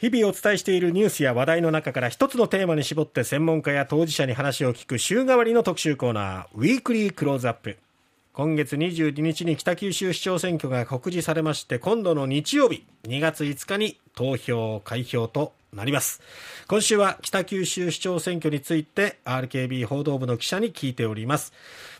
日々お伝えしているニュースや話題の中から一つのテーマに絞って専門家や当事者に話を聞く週替わりの特集コーナーウィークリークローズアップ。今月22日に北九州市長選挙が告示されまして今度の日曜日2月5日に投票開票となります。今週は北九州市長選挙について RKB 報道部の記者に聞いております。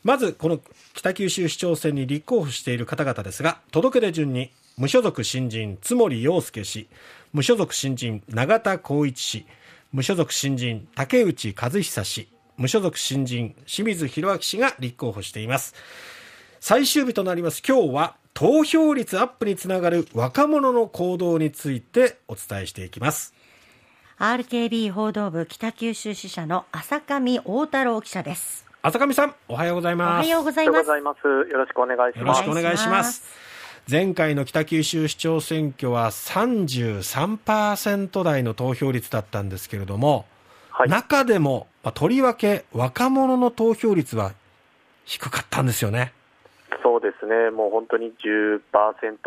まずこの北九州市長選に立候補している方々ですが届け出順に無所属新人津森洋介氏。無所属新人永田光一氏。無所属新人竹内和久氏。無所属新人清水宏明氏が立候補しています。最終日となります。今日は投票率アップにつながる若者の行動についてお伝えしていきます。RKB 報道部北九州支社の浅上大太郎記者です。浅上さんおはようございます。おはようございます。よろしくお願いします。よろしくお願いします前回の北九州市長選挙は33%台の投票率だったんですけれども、はい、中でも、まあ、とりわけ若者の投票率は低かったんですよね。そうですね、もう本当に10%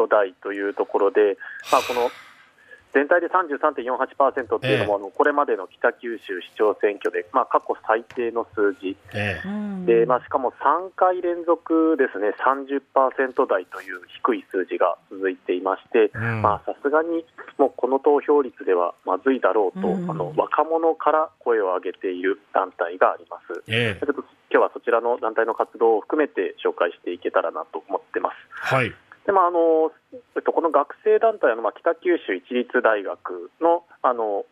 台というところで、まあ、この全体で33.48%っていうのも、えー、これまでの北九州市長選挙で、まあ、過去最低の数字、えー、でまあ、しかも3回連続ですね、30%台という低い数字が続いていまして、さすがにもうこの投票率ではまずいだろうと、うん、あの若者から声を上げている団体があります。えー、今日はそちらの団体の活動を含めて紹介していけたらなと思ってます。はいでまああのえっと、この学生団体の、まあ、北九州市立大学のあの、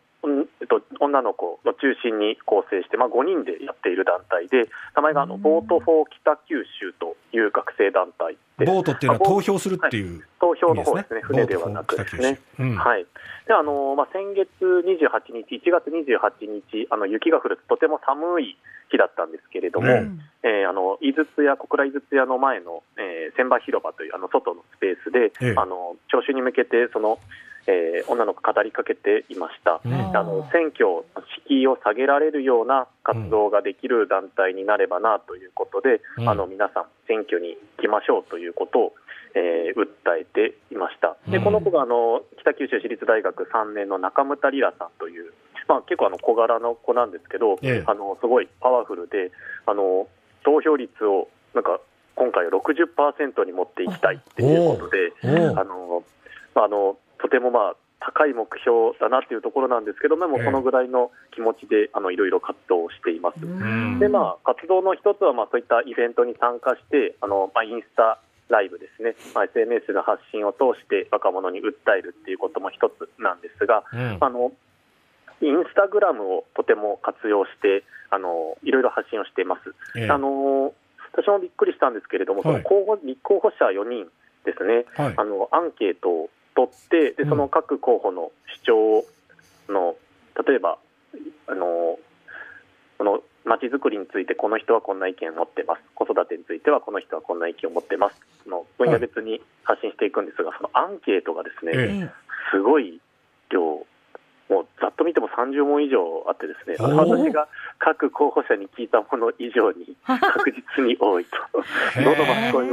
女の子を中心に構成して、まあ、5人でやっている団体で、名前があのボート・フォー北九州という学生団体ボートっていうのは投票するっていう、はい、投票の方ですね、船ではなくですね。うん、はい。であのまあ、先月28日、1月28日、あの雪が降るとても寒い日だったんですけれども、うん、えー、あの井筒屋、小倉井筒屋の前の、えー、千葉広場というあの外のスペースで、ええ、あの聴衆に向けてその、えー、女の子語りかけていました、うん、あの選挙、敷居を下げられるような活動ができる団体になればなということで、うん、あの皆さん、選挙に行きましょうということを、えー、訴えていました。でこの子があの北九州市立大学3年の中村里奈さんというまあ、結構あの小柄の子なんですけど、ええ、あのすごいパワフルであの投票率をなんか今回は60%に持っていきたいっていうことであの、あのとてもまあ高い目標だなっていうところなんですけども、そのぐらいの気持ちであのいろいろ活動をしています。でまあ、活動の一つはまあそういったイベントに参加してあの、まあ、インスタライブですね、まあ、SNS の発信を通して若者に訴えるっていうことも一つなんですが、うん、あのインスタグラムをとても活用してあのいろいろ発信をしています、えあの私もびっくりしたんですけれども、はい、その候補立候補者4人ですね、はい、あのアンケートを取ってでその各候補の主張の、例えばあのこのまちづくりについてこの人はこんな意見を持ってます。子育てについてはこの人はこんな意見を持ってます。の分野別に発信していくんですが、そのアンケートがですね、すごい量もうざっと見ても30問以上あってですね、私が各候補者に聞いたもの以上に 確実に多いと、どのマスコミ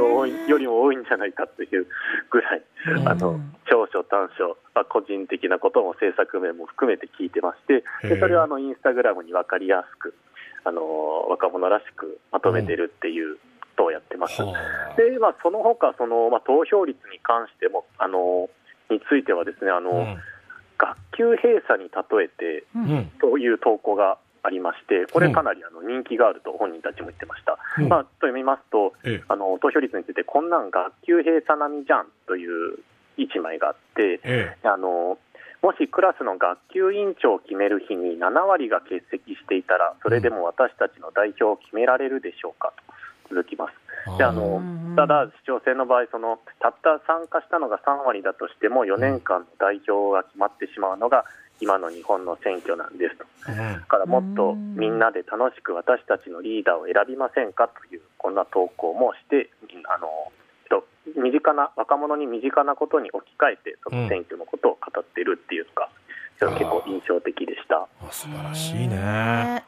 よりも多いんじゃないかというぐらい、あの長所、短所、まあ、個人的なことも政策面も含めて聞いてまして、でそれをあのインスタグラムに分かりやすく、あの若者らしくまとめてるっていうことをやってます。でまあ、その他そのまあ投票率に関してもあのについてはですねあの、うん学級閉鎖に例えて、という投稿がありまして、これ、かなりあの人気があると本人たちも言ってました。うん、まあ、と読みますと、あの投票率について、こんなん学級閉鎖並みじゃんという一枚があって、あのもしクラスの学級委員長を決める日に7割が欠席していたら、それでも私たちの代表を決められるでしょうかと続きます。であのただ、市長選の場合その、たった参加したのが3割だとしても、4年間の代表が決まってしまうのが、今の日本の選挙なんですと、だからもっとみんなで楽しく私たちのリーダーを選びませんかという、こんな投稿もして、あの身近な若者に身近なことに置き換えて、その選挙のことを語っているっていうのが、結構印象的でした。素晴らしいね。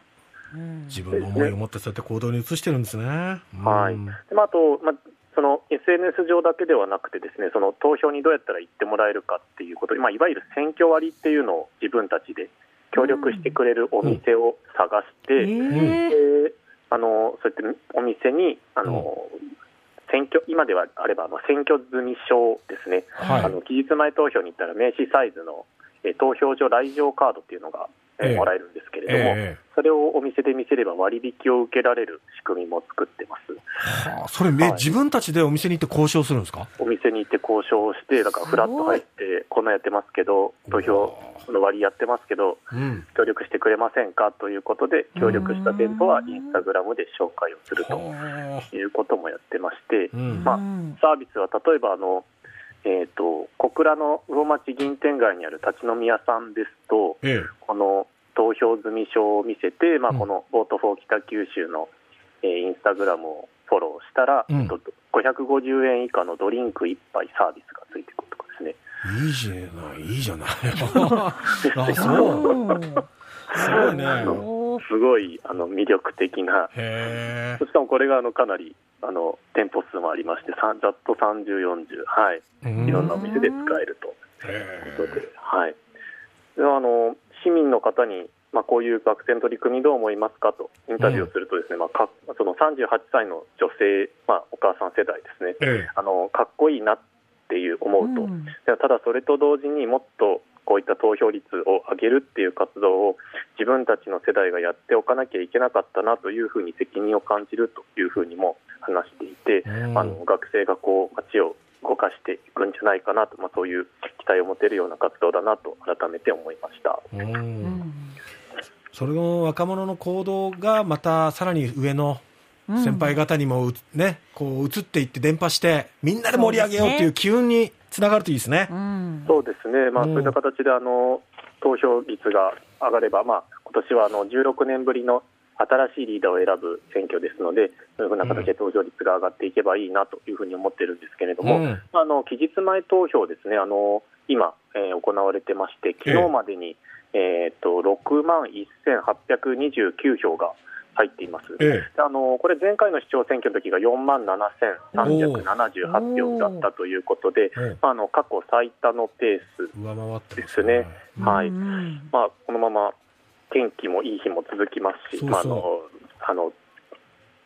自分の思いを持ってそうやって行動に移してるんですね。はい。でまあ、あと、まあ、そその SNS 上だけではなくてですねその投票にどうやったら行ってもらえるかっていうこと、まあ、いわゆる選挙割っていうのを自分たちで協力してくれるお店を探して、うん、あのそうやってお店にあの、うん、選挙今ではあればあの選挙済み証ですね、はい、あの期日前投票に行ったら名刺サイズのえ投票所来場カードっていうのが、えもらえ。るんですけれども、え。それをお店で見せれば割引を受けられる仕組みも作ってます、はあ、それ、はい、自分たちでお店に行って交渉するんですか？お店に行って交渉して、だからフラッと入って、こんなやってますけど、投票の割やってますけど、うん、協力してくれませんか？ということで、協力した店舗はインスタグラムで紹介をするということもやってまして、まあ、サービスは例えばあの、えーと、小倉の魚町銀天街にある立ち飲み屋さんですと、ええ、この投票済み証を見せて、まあ、このボートフォー北九州の、えー、インスタグラムをフォローしたら、うん、550円以下のドリンク1杯サービスがついてくるとかですね。いいじゃない、いいじゃない。あ、そう。すごいね。すごいあの魅力的な、しかもこれがあのかなりあの店舗数もありまして、ざっと30、40、はい、いろんなお店で使えるということで、はい、であの市民の方に、まあ、こういう学生の取り組みどう思いますかとインタビューをすると、ですね、うん、まあ、かその38歳の女性、まあ、お母さん世代ですね、あのかっこいいなっていう思うと、うん、ただそれと同時にもっとこういった投票率を上げるっていう活動を自分たちの世代がやっておかなきゃいけなかったなというふうに責任を感じるというふうにも話していて、あの学生がこう街を動かしていくんじゃないかなと、まあ、そういう期待を持てるような活動だなと改めて思いました。それの若者の行動がまたさらに上の先輩方にもね、こう移っていって伝播してみんなで盛り上げようという機運につながるといいですね。そうですね、まあ、そういった形であの投票率が上がれば、まあ今年はあの16年ぶりの新しいリーダーを選ぶ選挙ですので、そういうふうな形で投票率が上がっていけばいいなというふうに思ってるんですけれども、うん、あの期日前投票ですね、あの今、えー、行われてまして、昨日までに、えー、っと6万1829票が入っています、ええ、あのこれ、前回の市長選挙の時が4万7378票だったということで、あの過去最多のペースですね。はい。まあ、このまま天気もいい日も続きますし、まあ、あのあの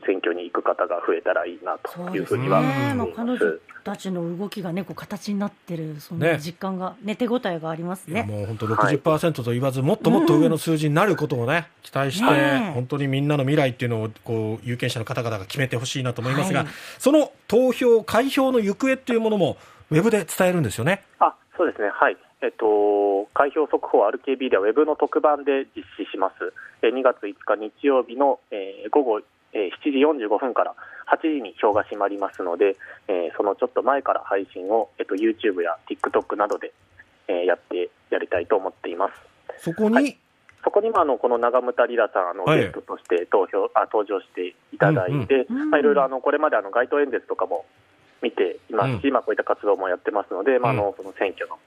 選挙に行く方が増えたらいいなというふうには思います。たちの動きがね、こう形になってる、その実感が、ね、手応えがありますね。もう本当60%と言わず、もっともっと上の数字になることをね、期待して、本当にみんなの未来っていうのを、こう、有権者の方々が決めてほしいなと思いますが、はい、その投票、開票の行方っていうものも、ウェブで伝えるんですよね？あ、そうですね。はい。えっと、開票速報 RKB ではウェブの特番で実施します。2月5日日曜日の、えー、午後、えー、7時45分から8時に票が閉まりますので、えー、そのちょっと前から配信を、えっと、YouTube や TikTok などで、えー、やってやりたいと思っています。そこに、はい、そこにもあのこの長牟田リラさんあの、ゲストとして投票あ登場していただいて、まあ、いろいろあのこれまであの街頭演説とかも見ていますし、うん、まあ、こういった活動もやってますので、まあ、あのその選挙の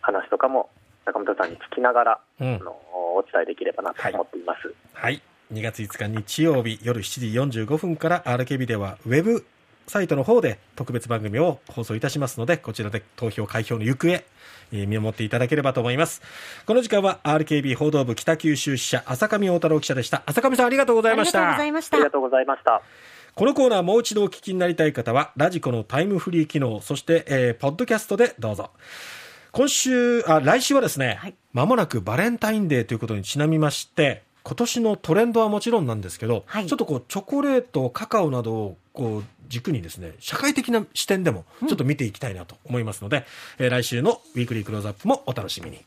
話とかも中本さんに聞きながら、うん、あのお伝えできればなと思っています。はい、はい2月5日日曜日夜7時45分から RKB ではウェブサイトの方で特別番組を放送いたしますのでこちらで投票開票の行方、えー、見守っていただければと思います。この時間は RKB 報道部北九州支社浅上大太郎記者でした。浅上さんありがとうございました。ありがとうございました。このコーナーもう一度お聞きになりたい方はラジコのタイムフリー機能そして、えー、ポッドキャストでどうぞ。今週、あ、来週はですね、はい、間もなくバレンタインデーということにちなみまして、今年のトレンドはもちろんなんですけど、はい、ちょっとこう、チョコレート、カカオなどをこう、軸にですね、社会的な視点でもちょっと見ていきたいなと思いますので、うん、えー、来週のウィークリークローズアップもお楽しみに。